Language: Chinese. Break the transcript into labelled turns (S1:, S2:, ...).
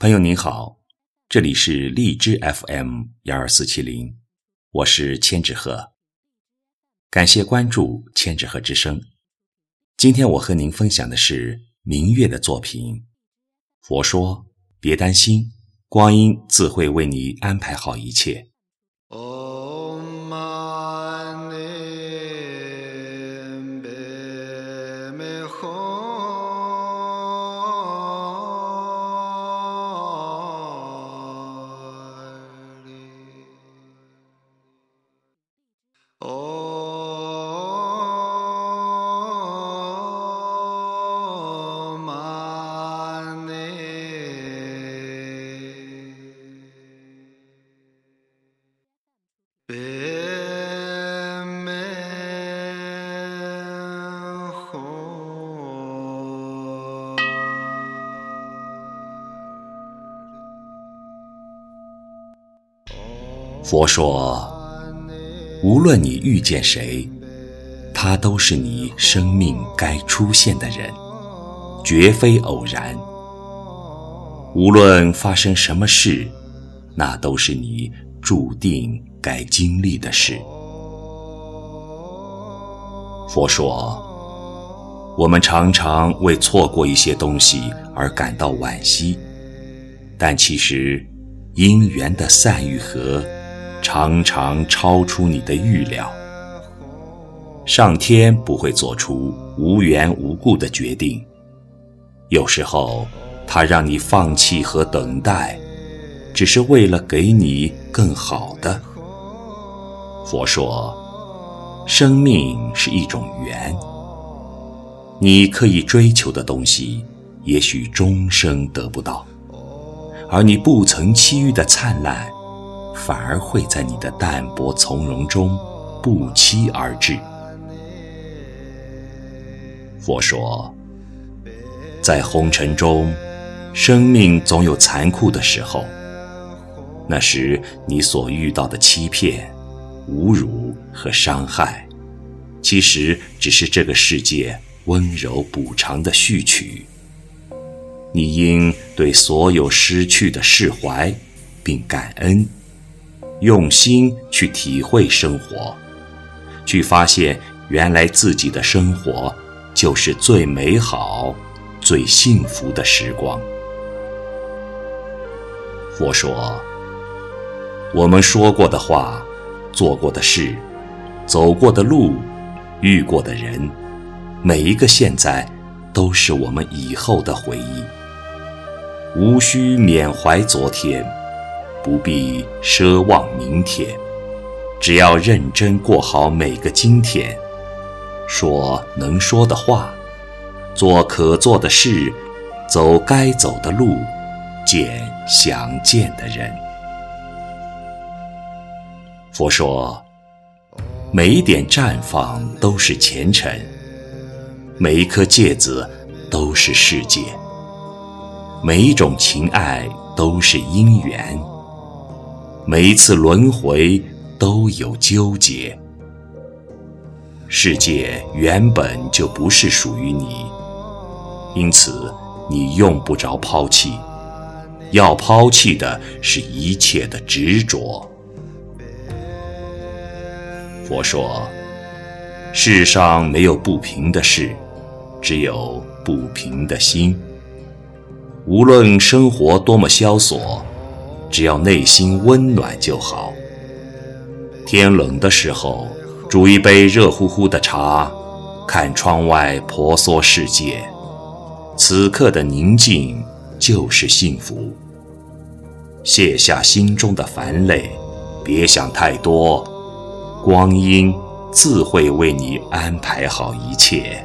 S1: 朋友您好，这里是荔枝 FM 幺二四七零，我是千纸鹤。感谢关注千纸鹤之声。今天我和您分享的是明月的作品。佛说：别担心，光阴自会为你安排好一切。佛说，无论你遇见谁，他都是你生命该出现的人，绝非偶然。无论发生什么事，那都是你注定该经历的事。佛说，我们常常为错过一些东西而感到惋惜，但其实因缘的散与合。常常超出你的预料。上天不会做出无缘无故的决定，有时候他让你放弃和等待，只是为了给你更好的。佛说，生命是一种缘，你可以追求的东西，也许终生得不到，而你不曾期遇的灿烂。反而会在你的淡泊从容中不期而至。佛说，在红尘中，生命总有残酷的时候。那时你所遇到的欺骗、侮辱和伤害，其实只是这个世界温柔补偿的序曲。你应对所有失去的释怀，并感恩。用心去体会生活，去发现原来自己的生活就是最美好、最幸福的时光。佛说，我们说过的话、做过的事、走过的路、遇过的人，每一个现在都是我们以后的回忆，无需缅怀昨天。不必奢望明天，只要认真过好每个今天，说能说的话，做可做的事，走该走的路，见想见的人。佛说，每一点绽放都是前尘，每一颗芥子都是世界，每一种情爱都是因缘。每一次轮回都有纠结，世界原本就不是属于你，因此你用不着抛弃，要抛弃的是一切的执着。佛说，世上没有不平的事，只有不平的心。无论生活多么萧索。只要内心温暖就好。天冷的时候，煮一杯热乎乎的茶，看窗外婆娑世界，此刻的宁静就是幸福。卸下心中的烦累，别想太多，光阴自会为你安排好一切。